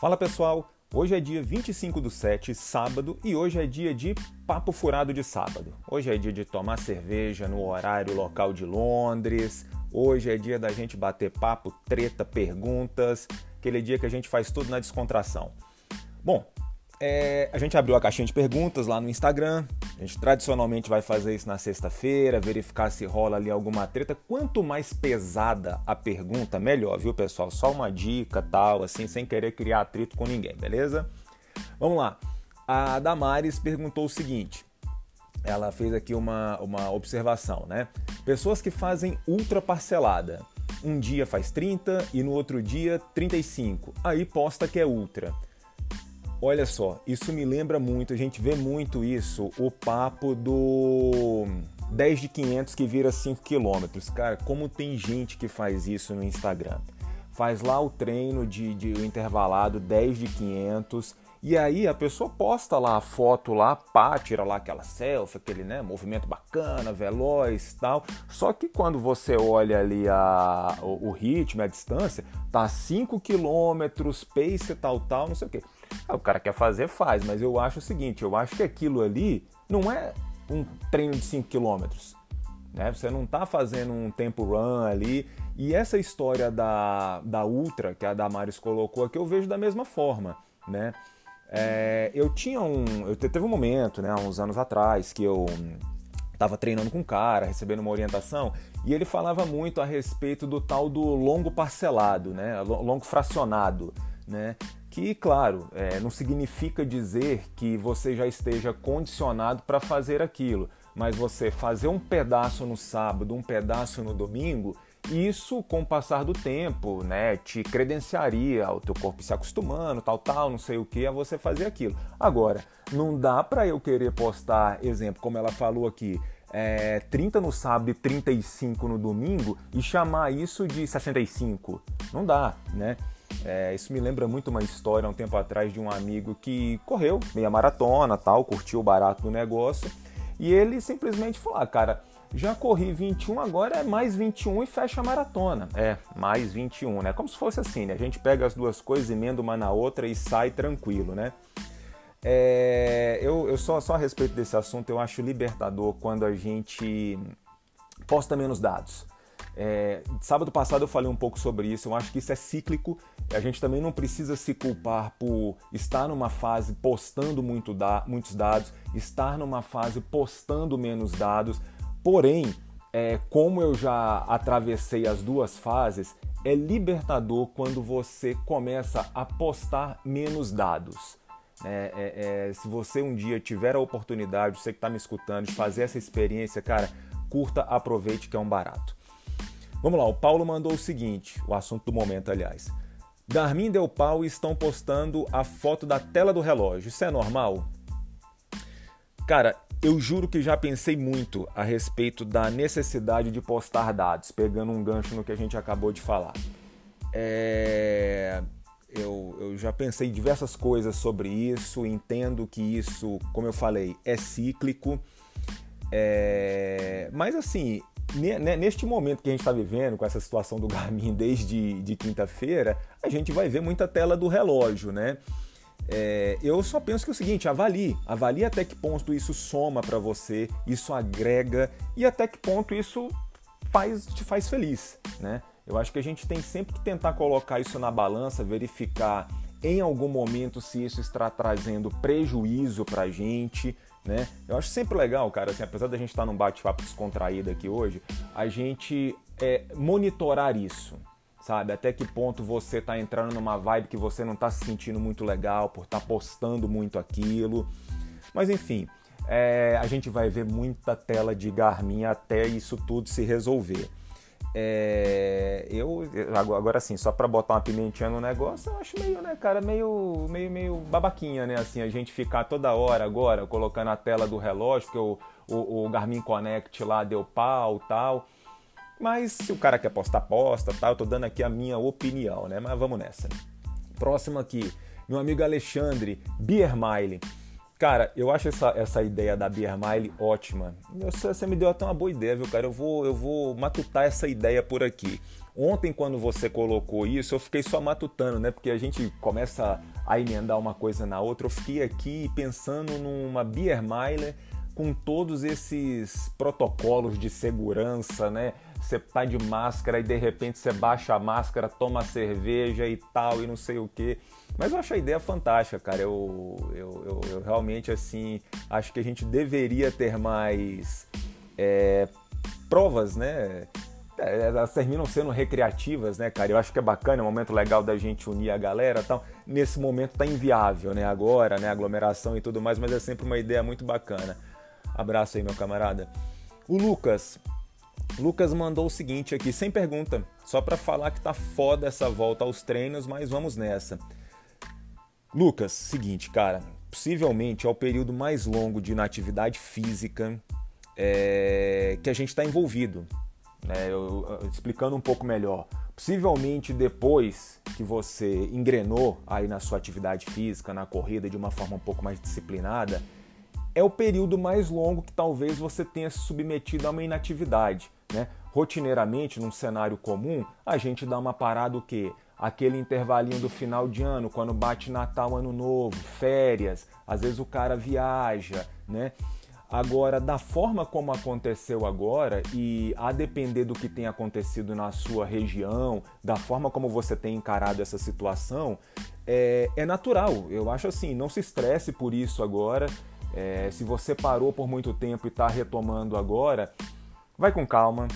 Fala pessoal, hoje é dia 25 do 7, sábado, e hoje é dia de papo furado de sábado. Hoje é dia de tomar cerveja no horário local de Londres, hoje é dia da gente bater papo, treta, perguntas, aquele dia que a gente faz tudo na descontração. Bom, é, a gente abriu a caixinha de perguntas lá no Instagram, a gente tradicionalmente vai fazer isso na sexta-feira, verificar se rola ali alguma treta. Quanto mais pesada a pergunta, melhor, viu, pessoal? Só uma dica, tal, assim, sem querer criar atrito com ninguém, beleza? Vamos lá. A Damares perguntou o seguinte: ela fez aqui uma, uma observação, né? Pessoas que fazem ultra parcelada. Um dia faz 30 e no outro dia 35. Aí posta que é ultra. Olha só, isso me lembra muito, a gente vê muito isso, o papo do 10 de 500 que vira 5 quilômetros. Cara, como tem gente que faz isso no Instagram. Faz lá o treino de, de intervalado 10 de 500 e aí a pessoa posta lá a foto lá, pá, tira lá aquela selfie, aquele né, movimento bacana, veloz tal. Só que quando você olha ali a, o, o ritmo, a distância, tá 5 quilômetros, pace tal, tal, não sei o quê. Ah, o cara quer fazer, faz, mas eu acho o seguinte, eu acho que aquilo ali não é um treino de 5 quilômetros. Né? Você não está fazendo um tempo run ali. E essa história da, da Ultra, que a Damares colocou aqui, eu vejo da mesma forma. Né? É, eu tinha um. Eu teve um momento, né, uns anos atrás, que eu estava treinando com um cara, recebendo uma orientação, e ele falava muito a respeito do tal do longo parcelado, né, longo fracionado, né, que, claro, é, não significa dizer que você já esteja condicionado para fazer aquilo, mas você fazer um pedaço no sábado, um pedaço no domingo, isso, com o passar do tempo, né, te credenciaria o teu corpo se acostumando, tal, tal, não sei o que, a você fazer aquilo. Agora, não dá para eu querer postar, exemplo, como ela falou aqui, é, 30 no sábado e 35 no domingo e chamar isso de 65. Não dá, né? É, isso me lembra muito uma história um tempo atrás de um amigo que correu meia maratona, tal, curtiu o barato do negócio e ele simplesmente falou: ah, cara, já corri 21, agora é mais 21 e fecha a maratona. É, mais 21, né? Como se fosse assim, né? A gente pega as duas coisas, emenda uma na outra e sai tranquilo, né? É, eu, eu só, só a respeito desse assunto, eu acho libertador quando a gente posta menos dados. É, sábado passado eu falei um pouco sobre isso, eu acho que isso é cíclico. A gente também não precisa se culpar por estar numa fase postando muito da, muitos dados, estar numa fase postando menos dados. Porém, é, como eu já atravessei as duas fases, é libertador quando você começa a postar menos dados. É, é, é se você um dia tiver a oportunidade, você que está me escutando, de fazer essa experiência, cara, curta, aproveite que é um barato. Vamos lá, o Paulo mandou o seguinte, o assunto do momento, aliás. Garmin e Del Pau estão postando a foto da tela do relógio. Isso é normal? Cara, eu juro que já pensei muito a respeito da necessidade de postar dados, pegando um gancho no que a gente acabou de falar. É... Eu, eu, já pensei diversas coisas sobre isso, entendo que isso, como eu falei, é cíclico. É... Mas assim, neste momento que a gente está vivendo, com essa situação do Garmin desde de quinta-feira, a gente vai ver muita tela do relógio, né? É, eu só penso que é o seguinte, avalie, avalie até que ponto isso soma para você, isso agrega e até que ponto isso faz, te faz feliz, né? Eu acho que a gente tem sempre que tentar colocar isso na balança, verificar em algum momento se isso está trazendo prejuízo para a gente, né? Eu acho sempre legal, cara, assim, apesar da gente estar num bate-papo descontraído aqui hoje, a gente é, monitorar isso, sabe? Até que ponto você está entrando numa vibe que você não está se sentindo muito legal por estar tá postando muito aquilo. Mas enfim, é, a gente vai ver muita tela de Garmin até isso tudo se resolver. É, eu agora assim, só para botar uma pimentinha no negócio, eu acho meio, né, cara, meio, meio, meio babaquinha, né? Assim, a gente ficar toda hora agora colocando a tela do relógio, porque o, o, o Garmin Connect lá deu pau tal. Mas se o cara quer postar, posta, tal. Eu tô dando aqui a minha opinião, né? Mas vamos nessa. Próximo aqui, meu amigo Alexandre Biermeile. Cara, eu acho essa, essa ideia da Beer Mile ótima. Você, me deu até uma boa ideia, viu, cara? Eu vou, eu vou matutar essa ideia por aqui. Ontem, quando você colocou isso, eu fiquei só matutando, né? Porque a gente começa a emendar uma coisa na outra. Eu fiquei aqui pensando numa Beer Mile com todos esses protocolos de segurança, né? Você tá de máscara e de repente você baixa a máscara, toma cerveja e tal, e não sei o que. Mas eu acho a ideia fantástica, cara. Eu, eu, eu, eu realmente, assim, acho que a gente deveria ter mais é, provas, né? É, elas terminam sendo recreativas, né, cara? Eu acho que é bacana, é um momento legal da gente unir a galera tal. Nesse momento tá inviável, né? Agora, né? Aglomeração e tudo mais, mas é sempre uma ideia muito bacana. Abraço aí, meu camarada. O Lucas, Lucas mandou o seguinte aqui, sem pergunta, só para falar que tá foda essa volta aos treinos, mas vamos nessa. Lucas, seguinte, cara, possivelmente é o período mais longo de inatividade física é, que a gente está envolvido. Né? Eu, eu, explicando um pouco melhor. Possivelmente depois que você engrenou aí na sua atividade física, na corrida de uma forma um pouco mais disciplinada, é o período mais longo que talvez você tenha se submetido a uma inatividade. Né? Rotineiramente, num cenário comum, a gente dá uma parada o quê? Aquele intervalinho do final de ano, quando bate Natal, Ano Novo, férias, às vezes o cara viaja, né? Agora, da forma como aconteceu agora, e a depender do que tem acontecido na sua região, da forma como você tem encarado essa situação, é, é natural. Eu acho assim, não se estresse por isso agora. É, se você parou por muito tempo e está retomando agora, vai com calma,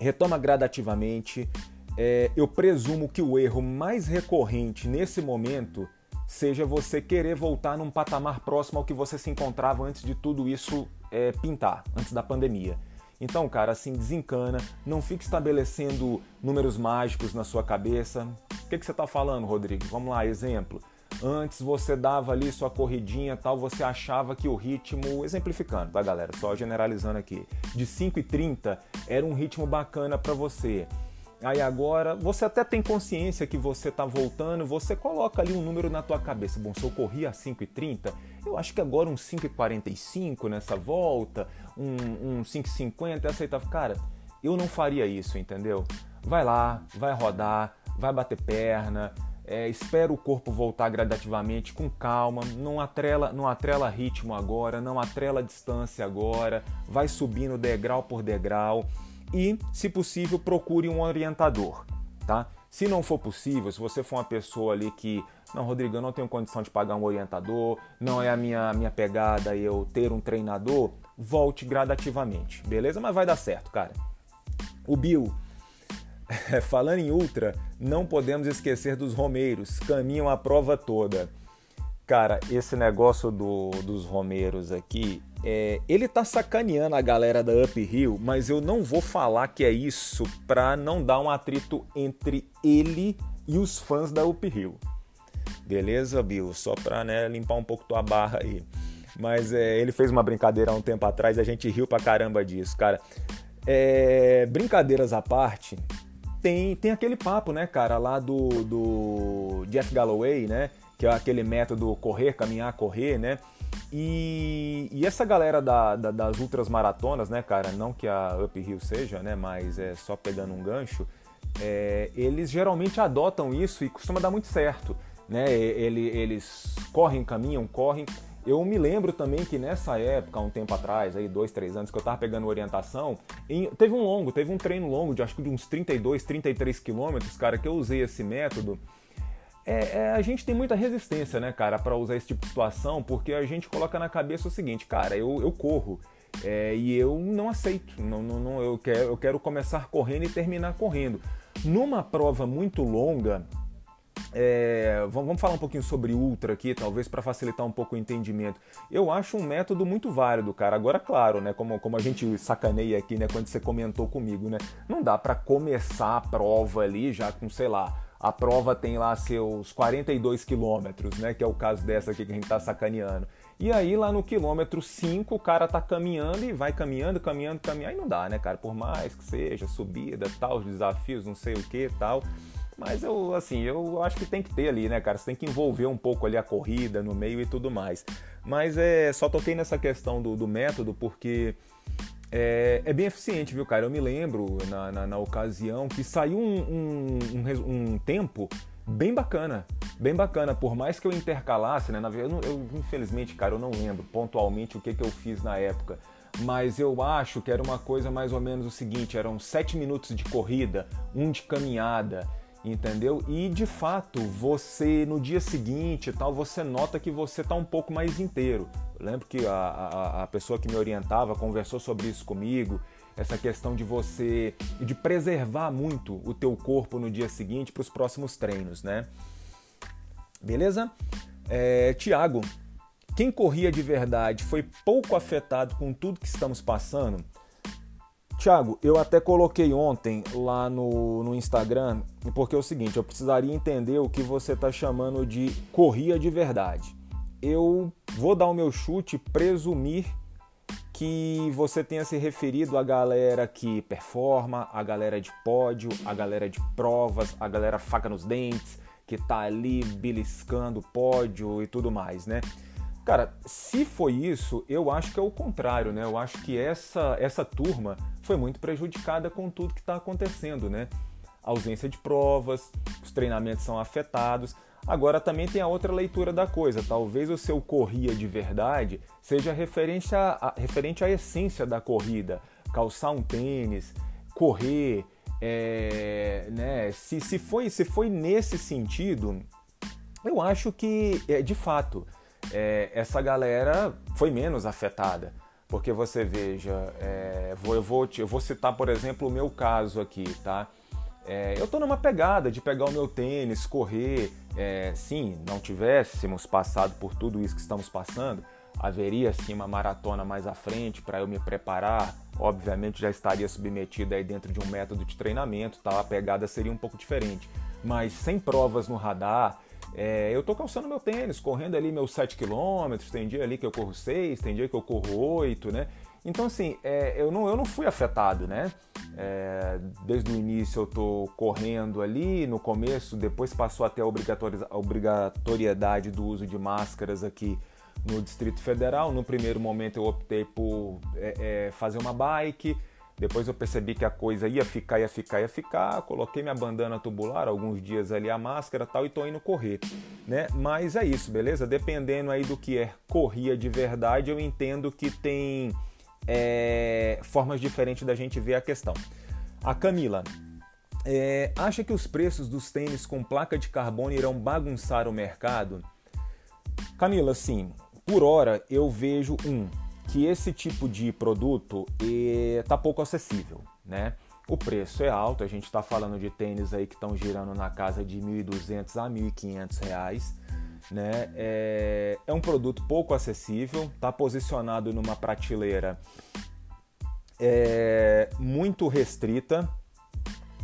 retoma gradativamente. É, eu presumo que o erro mais recorrente nesse momento seja você querer voltar num patamar próximo ao que você se encontrava antes de tudo isso é, pintar, antes da pandemia. Então, cara, assim, desencana, não fique estabelecendo números mágicos na sua cabeça. O que, que você está falando, Rodrigo? Vamos lá, exemplo. Antes você dava ali sua corridinha tal, você achava que o ritmo, exemplificando, tá galera? Só generalizando aqui, de 5,30 era um ritmo bacana para você. Aí agora, você até tem consciência que você está voltando, você coloca ali um número na tua cabeça. Bom, se eu corri a 5,30, eu acho que agora um 5,45 nessa volta, um, um 5,50 é aceitável. Cara, eu não faria isso, entendeu? Vai lá, vai rodar, vai bater perna, é, espera o corpo voltar gradativamente com calma, não atrela, não atrela ritmo agora, não atrela distância agora, vai subindo degrau por degrau e, se possível, procure um orientador, tá? Se não for possível, se você for uma pessoa ali que, não, Rodrigo, eu não tenho condição de pagar um orientador, não é a minha, minha pegada eu ter um treinador, volte gradativamente, beleza? Mas vai dar certo, cara. O Bill, falando em ultra, não podemos esquecer dos romeiros, caminham a prova toda. Cara, esse negócio do, dos romeiros aqui é, ele tá sacaneando a galera da Uphill, mas eu não vou falar que é isso pra não dar um atrito entre ele e os fãs da Uphill. Beleza, Bill? Só pra né, limpar um pouco tua barra aí. Mas é, ele fez uma brincadeira há um tempo atrás e a gente riu pra caramba disso, cara. É, brincadeiras à parte, tem, tem aquele papo, né, cara, lá do, do Jeff Galloway, né? Que é aquele método correr, caminhar, correr, né? E, e essa galera da, da, das ultras maratonas, né, cara, não que a Uphill seja, né, mas é só pegando um gancho, é, eles geralmente adotam isso e costuma dar muito certo, né? Ele, eles correm, caminham, correm. Eu me lembro também que nessa época, um tempo atrás, aí dois, três anos, que eu tava pegando orientação, em, teve um longo, teve um treino longo de acho que de uns 32, 33 quilômetros, cara, que eu usei esse método é, é, a gente tem muita resistência, né, cara, para usar esse tipo de situação, porque a gente coloca na cabeça o seguinte, cara, eu, eu corro é, e eu não aceito, não, não, não, eu, quero, eu quero começar correndo e terminar correndo. Numa prova muito longa, é, vamos falar um pouquinho sobre ultra aqui, talvez para facilitar um pouco o entendimento. Eu acho um método muito válido, cara. Agora, claro, né, como, como a gente sacaneia aqui, né, quando você comentou comigo, né, não dá para começar a prova ali já com, sei lá, a prova tem lá seus 42 quilômetros, né? Que é o caso dessa aqui que a gente tá sacaneando. E aí lá no quilômetro 5 o cara tá caminhando e vai caminhando, caminhando, caminhando. Aí não dá, né, cara? Por mais que seja subida, tal, os desafios, não sei o que tal. Mas eu, assim, eu acho que tem que ter ali, né, cara? Você tem que envolver um pouco ali a corrida no meio e tudo mais. Mas é, só toquei nessa questão do, do método porque é, é, bem eficiente, viu, cara? Eu me lembro na, na, na ocasião que saiu um, um, um, um, tempo bem bacana, bem bacana. Por mais que eu intercalasse, né? Na eu, eu, infelizmente, cara, eu não lembro pontualmente o que, que eu fiz na época. Mas eu acho que era uma coisa mais ou menos o seguinte: eram sete minutos de corrida, um de caminhada entendeu? E de fato, você no dia seguinte tal, você nota que você está um pouco mais inteiro. Eu lembro que a, a, a, pessoa que me orientava conversou sobre isso comigo, essa questão de você de preservar muito o teu corpo no dia seguinte para os próximos treinos, né? Beleza? É, Tiago, quem corria de verdade foi pouco afetado com tudo que estamos passando? Tiago, eu até coloquei ontem lá no, no Instagram, porque é o seguinte, eu precisaria entender o que você está chamando de corria de verdade. Eu vou dar o meu chute, presumir que você tenha se referido à galera que performa, a galera de pódio, a galera de provas, a galera faca nos dentes, que tá ali beliscando pódio e tudo mais, né? Cara, se foi isso, eu acho que é o contrário, né? Eu acho que essa, essa turma foi muito prejudicada com tudo que está acontecendo, né? A ausência de provas, os treinamentos são afetados. Agora também tem a outra leitura da coisa. Talvez o seu corria de verdade seja referente, a, referente à essência da corrida. Calçar um tênis, correr, é, né? Se, se, foi, se foi nesse sentido, eu acho que, é, de fato, é, essa galera foi menos afetada. Porque você veja, é, vou, eu, vou, eu vou citar, por exemplo, o meu caso aqui, tá? É, eu estou numa pegada de pegar o meu tênis, correr. É, sim, não tivéssemos passado por tudo isso que estamos passando, haveria sim uma maratona mais à frente para eu me preparar. Obviamente já estaria submetido aí dentro de um método de treinamento, tá? a pegada seria um pouco diferente. Mas sem provas no radar, é, eu tô calçando meu tênis, correndo ali meus 7 km, tem dia ali que eu corro 6, tem dia que eu corro 8, né? Então, assim, é, eu, não, eu não fui afetado, né? É, desde o início eu tô correndo ali, no começo, depois passou até a obrigatoriedade do uso de máscaras aqui no Distrito Federal. No primeiro momento eu optei por é, é fazer uma bike, depois eu percebi que a coisa ia ficar, ia ficar, ia ficar. Coloquei minha bandana tubular, alguns dias ali a máscara tal, e tô indo correr, né? Mas é isso, beleza? Dependendo aí do que é corria de verdade, eu entendo que tem é, formas diferentes da gente ver a questão. A Camila, é, acha que os preços dos tênis com placa de carbono irão bagunçar o mercado? Camila, sim. Por hora eu vejo um que esse tipo de produto está pouco acessível, né? O preço é alto, a gente está falando de tênis aí que estão girando na casa de 1.200 a 1.500 reais, né? É, é um produto pouco acessível, está posicionado numa prateleira é, muito restrita,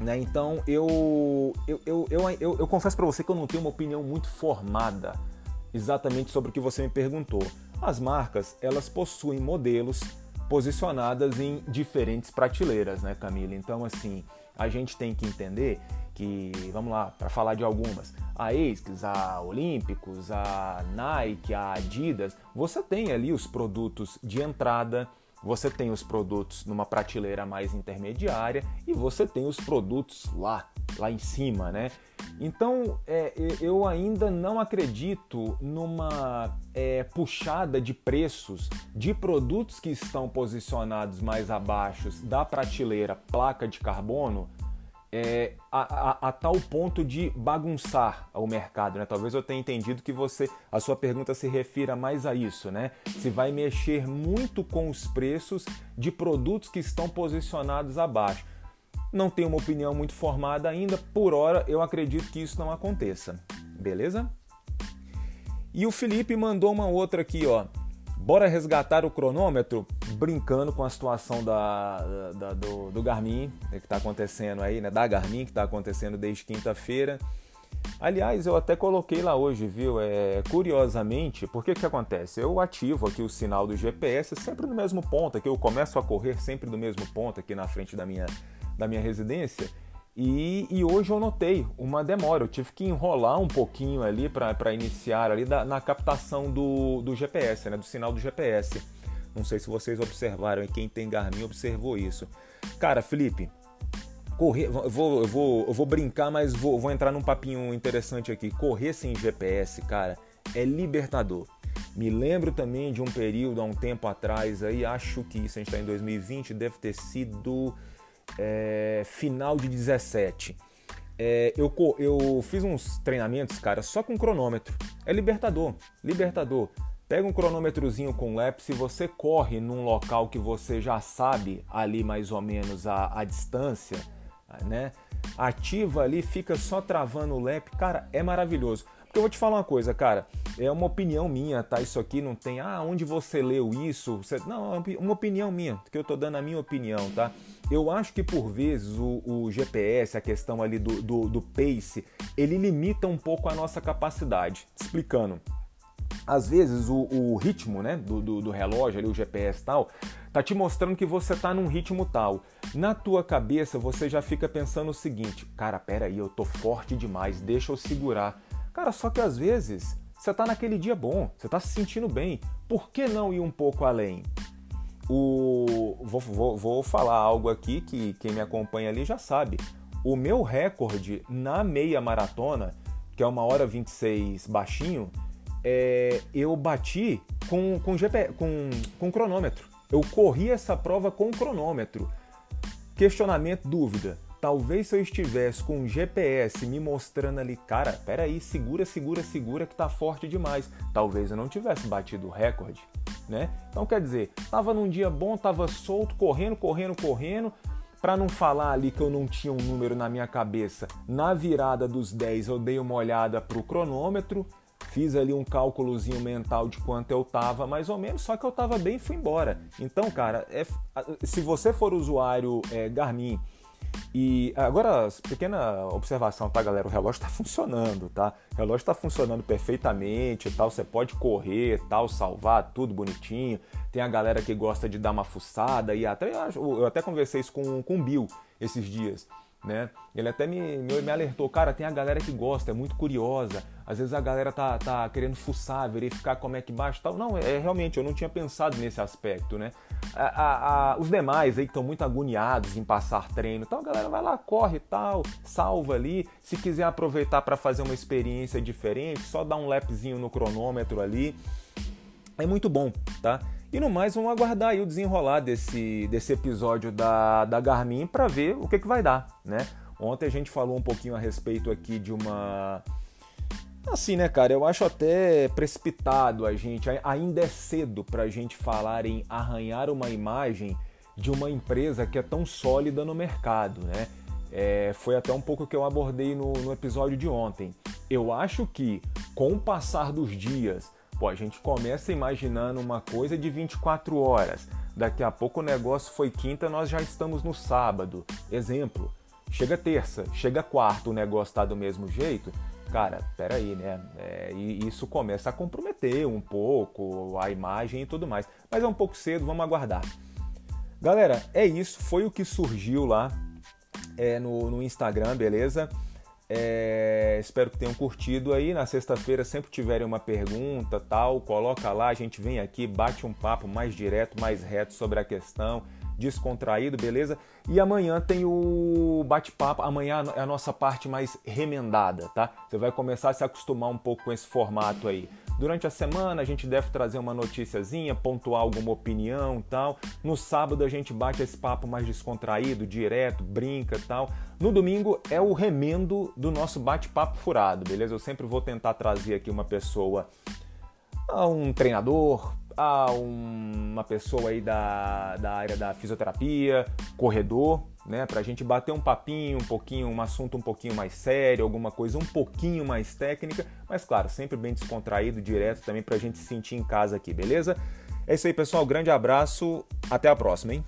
né? Então eu, eu, eu, eu, eu, eu confesso para você que eu não tenho uma opinião muito formada exatamente sobre o que você me perguntou. As marcas, elas possuem modelos posicionadas em diferentes prateleiras, né, Camila? Então, assim, a gente tem que entender que, vamos lá, para falar de algumas, a ASICS, a Olímpicos, a Nike, a Adidas, você tem ali os produtos de entrada, você tem os produtos numa prateleira mais intermediária e você tem os produtos lá, lá em cima, né? Então é, eu ainda não acredito numa é, puxada de preços de produtos que estão posicionados mais abaixo da prateleira placa de carbono é, a, a, a, tal ponto de bagunçar o mercado, né? Talvez eu tenha entendido que você, a sua pergunta se refira mais a isso, né? Se vai mexer muito com os preços de produtos que estão posicionados abaixo. Não tenho uma opinião muito formada ainda, por hora eu acredito que isso não aconteça. Beleza? E o Felipe mandou uma outra aqui, ó. Bora resgatar o cronômetro, brincando com a situação da, da do, do, Garmin, né, que está acontecendo aí, né? Da Garmin, que está acontecendo desde quinta-feira. Aliás, eu até coloquei lá hoje, viu? É, curiosamente, porque que acontece? Eu ativo aqui o sinal do GPS sempre no mesmo ponto, aqui eu começo a correr sempre no mesmo ponto aqui na frente da minha, da minha residência. E, e, hoje eu notei uma demora, eu tive que enrolar um pouquinho ali para iniciar ali da, na captação do, do GPS, né, do sinal do GPS. Não sei se vocês observaram e quem tem Garmin observou isso. Cara, Felipe, correr, eu vou, vou, vou brincar, mas vou, vou entrar num papinho interessante aqui. Correr sem GPS, cara, é libertador. Me lembro também de um período há um tempo atrás aí, acho que isso a gente está em 2020, deve ter sido é, final de 17. É, eu, eu fiz uns treinamentos, cara, só com cronômetro. É libertador, libertador. Pega um cronômetrozinho com lap, se você corre num local que você já sabe ali mais ou menos a, a distância, né? Ativa ali, fica só travando o lap, cara, é maravilhoso. Porque eu vou te falar uma coisa, cara, é uma opinião minha, tá? Isso aqui não tem, ah, onde você leu isso? Você... Não, é uma opinião minha, que eu tô dando a minha opinião, tá? Eu acho que por vezes o, o GPS, a questão ali do, do, do, pace, ele limita um pouco a nossa capacidade. Explicando. Às vezes o, o ritmo né, do, do, do, relógio, ali, o GPS tal, tá te mostrando que você tá num ritmo tal. Na tua cabeça você já fica pensando o seguinte, cara, pera aí, eu tô forte demais, deixa eu segurar. Cara, só que às vezes você tá naquele dia bom, você tá se sentindo bem. Por que não ir um pouco além? O, vou, vou, vou falar algo aqui que quem me acompanha ali já sabe. O meu recorde na meia maratona, que é uma hora 26 baixinho, é, eu bati com, com, GP, com, com cronômetro. Eu corri essa prova com cronômetro. Questionamento, dúvida. Talvez se eu estivesse com um GPS me mostrando ali, cara, peraí, segura, segura, segura que tá forte demais. Talvez eu não tivesse batido o recorde né? Então quer dizer, tava num dia bom, tava solto, correndo, correndo, correndo, para não falar ali que eu não tinha um número na minha cabeça. Na virada dos 10 eu dei uma olhada pro cronômetro, fiz ali um cálculozinho mental de quanto eu tava, mais ou menos, só que eu tava bem e fui embora. Então, cara, é, se você for usuário é, Garmin e agora, pequena observação, tá, galera? O relógio está funcionando, tá? O relógio está funcionando perfeitamente, tal. Você pode correr, tal, salvar tudo bonitinho. Tem a galera que gosta de dar uma fuçada e até eu até conversei isso com, com o Bill esses dias né? Ele até me, me, me, alertou, cara, tem a galera que gosta, é muito curiosa. Às vezes a galera tá, tá querendo fuçar, verificar como é que baixa tal. Não, é realmente, eu não tinha pensado nesse aspecto, né? A, a, a, os demais aí que estão muito agoniados em passar treino, a galera vai lá, corre tal, salva ali. Se quiser aproveitar para fazer uma experiência diferente, só dá um lapzinho no cronômetro ali. É muito bom, tá? E no mais, vamos aguardar aí o desenrolar desse, desse episódio da, da Garmin para ver o que, que vai dar, né? Ontem a gente falou um pouquinho a respeito aqui de uma. Assim, né, cara? Eu acho até precipitado a gente. Ainda é cedo para a gente falar em arranhar uma imagem de uma empresa que é tão sólida no mercado, né? É, foi até um pouco que eu abordei no, no episódio de ontem. Eu acho que com o passar dos dias, Pô, a gente começa imaginando uma coisa de 24 horas. Daqui a pouco o negócio foi quinta, nós já estamos no sábado. Exemplo, chega terça, chega quarta, o negócio está do mesmo jeito. Cara, peraí, né? É, e isso começa a comprometer um pouco a imagem e tudo mais. Mas é um pouco cedo, vamos aguardar. Galera, é isso. Foi o que surgiu lá é, no, no Instagram, beleza? É, espero que tenham curtido aí. Na sexta-feira, sempre tiverem uma pergunta, tal, coloca lá, a gente vem aqui, bate um papo mais direto, mais reto sobre a questão, descontraído, beleza? E amanhã tem o bate-papo. Amanhã é a nossa parte mais remendada, tá? Você vai começar a se acostumar um pouco com esse formato aí. Durante a semana a gente deve trazer uma noticiazinha, pontuar alguma opinião e tal. No sábado a gente bate esse papo mais descontraído, direto, brinca e tal. No domingo é o remendo do nosso bate-papo furado, beleza? Eu sempre vou tentar trazer aqui uma pessoa, ah, um treinador, a uma pessoa aí da, da área da fisioterapia, corredor, né? Pra gente bater um papinho, um pouquinho, um assunto um pouquinho mais sério, alguma coisa um pouquinho mais técnica, mas claro, sempre bem descontraído, direto também pra gente se sentir em casa aqui, beleza? É isso aí, pessoal. Grande abraço. Até a próxima, hein?